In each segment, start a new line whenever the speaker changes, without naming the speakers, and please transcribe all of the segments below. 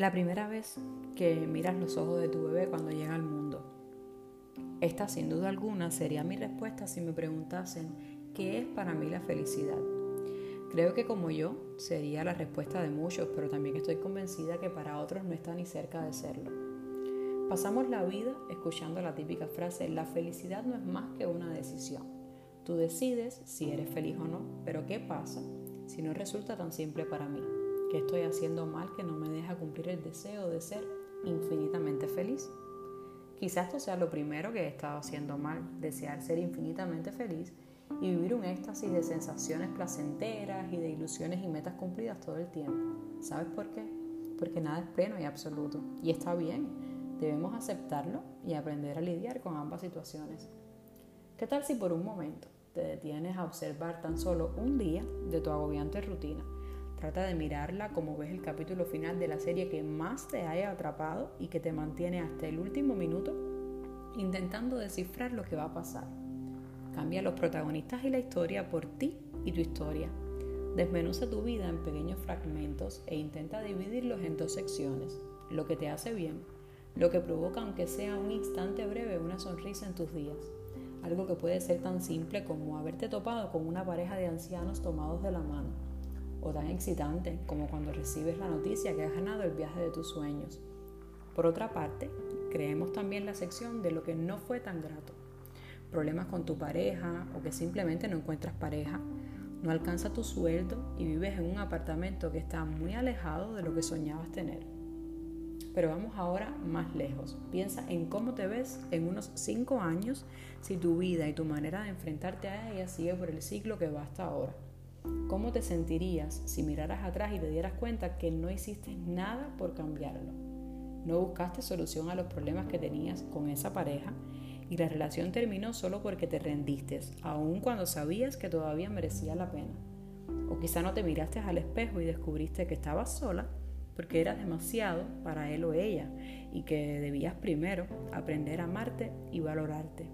La primera vez que miras los ojos de tu bebé cuando llega al mundo. Esta sin duda alguna sería mi respuesta si me preguntasen qué es para mí la felicidad. Creo que como yo sería la respuesta de muchos, pero también estoy convencida que para otros no está ni cerca de serlo. Pasamos la vida escuchando la típica frase, la felicidad no es más que una decisión. Tú decides si eres feliz o no, pero ¿qué pasa si no resulta tan simple para mí? ¿Qué estoy haciendo mal que no me deja cumplir el deseo de ser infinitamente feliz? Quizás esto sea lo primero que he estado haciendo mal, desear ser infinitamente feliz y vivir un éxtasis de sensaciones placenteras y de ilusiones y metas cumplidas todo el tiempo. ¿Sabes por qué? Porque nada es pleno y absoluto. Y está bien, debemos aceptarlo y aprender a lidiar con ambas situaciones. ¿Qué tal si por un momento te detienes a observar tan solo un día de tu agobiante rutina? Trata de mirarla como ves el capítulo final de la serie que más te haya atrapado y que te mantiene hasta el último minuto intentando descifrar lo que va a pasar. Cambia los protagonistas y la historia por ti y tu historia. Desmenuza tu vida en pequeños fragmentos e intenta dividirlos en dos secciones. Lo que te hace bien, lo que provoca aunque sea un instante breve una sonrisa en tus días. Algo que puede ser tan simple como haberte topado con una pareja de ancianos tomados de la mano o tan excitante como cuando recibes la noticia que has ganado el viaje de tus sueños. Por otra parte, creemos también la sección de lo que no fue tan grato. Problemas con tu pareja o que simplemente no encuentras pareja, no alcanza tu sueldo y vives en un apartamento que está muy alejado de lo que soñabas tener. Pero vamos ahora más lejos. Piensa en cómo te ves en unos 5 años si tu vida y tu manera de enfrentarte a ella sigue por el ciclo que va hasta ahora. ¿Cómo te sentirías si miraras atrás y te dieras cuenta que no hiciste nada por cambiarlo? No buscaste solución a los problemas que tenías con esa pareja y la relación terminó solo porque te rendiste, aun cuando sabías que todavía merecía la pena. O quizá no te miraste al espejo y descubriste que estabas sola porque eras demasiado para él o ella y que debías primero aprender a amarte y valorarte.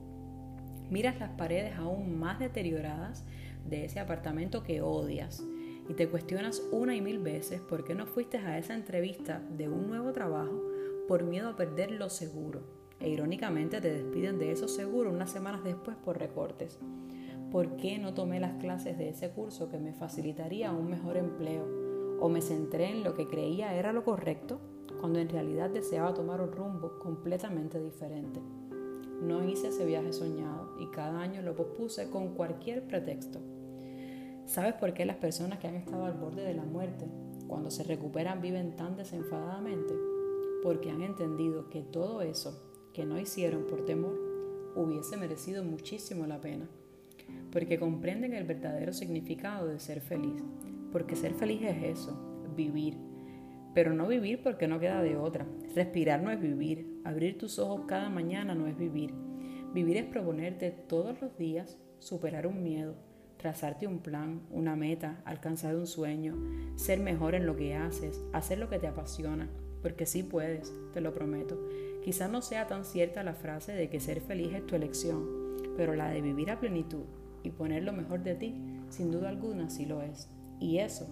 Miras las paredes aún más deterioradas de ese apartamento que odias y te cuestionas una y mil veces por qué no fuiste a esa entrevista de un nuevo trabajo por miedo a perder lo seguro. E irónicamente te despiden de eso seguro unas semanas después por recortes. ¿Por qué no tomé las clases de ese curso que me facilitaría un mejor empleo? ¿O me centré en lo que creía era lo correcto cuando en realidad deseaba tomar un rumbo completamente diferente? No hice ese viaje soñado y cada año lo pospuse con cualquier pretexto. ¿Sabes por qué las personas que han estado al borde de la muerte, cuando se recuperan, viven tan desenfadadamente? Porque han entendido que todo eso que no hicieron por temor hubiese merecido muchísimo la pena. Porque comprenden el verdadero significado de ser feliz. Porque ser feliz es eso, vivir. Pero no vivir porque no queda de otra. Respirar no es vivir. Abrir tus ojos cada mañana no es vivir. Vivir es proponerte todos los días superar un miedo, trazarte un plan, una meta, alcanzar un sueño, ser mejor en lo que haces, hacer lo que te apasiona, porque sí puedes, te lo prometo. Quizá no sea tan cierta la frase de que ser feliz es tu elección, pero la de vivir a plenitud y poner lo mejor de ti, sin duda alguna sí lo es. Y eso,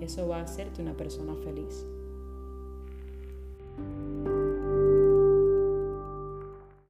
eso va a hacerte una persona feliz.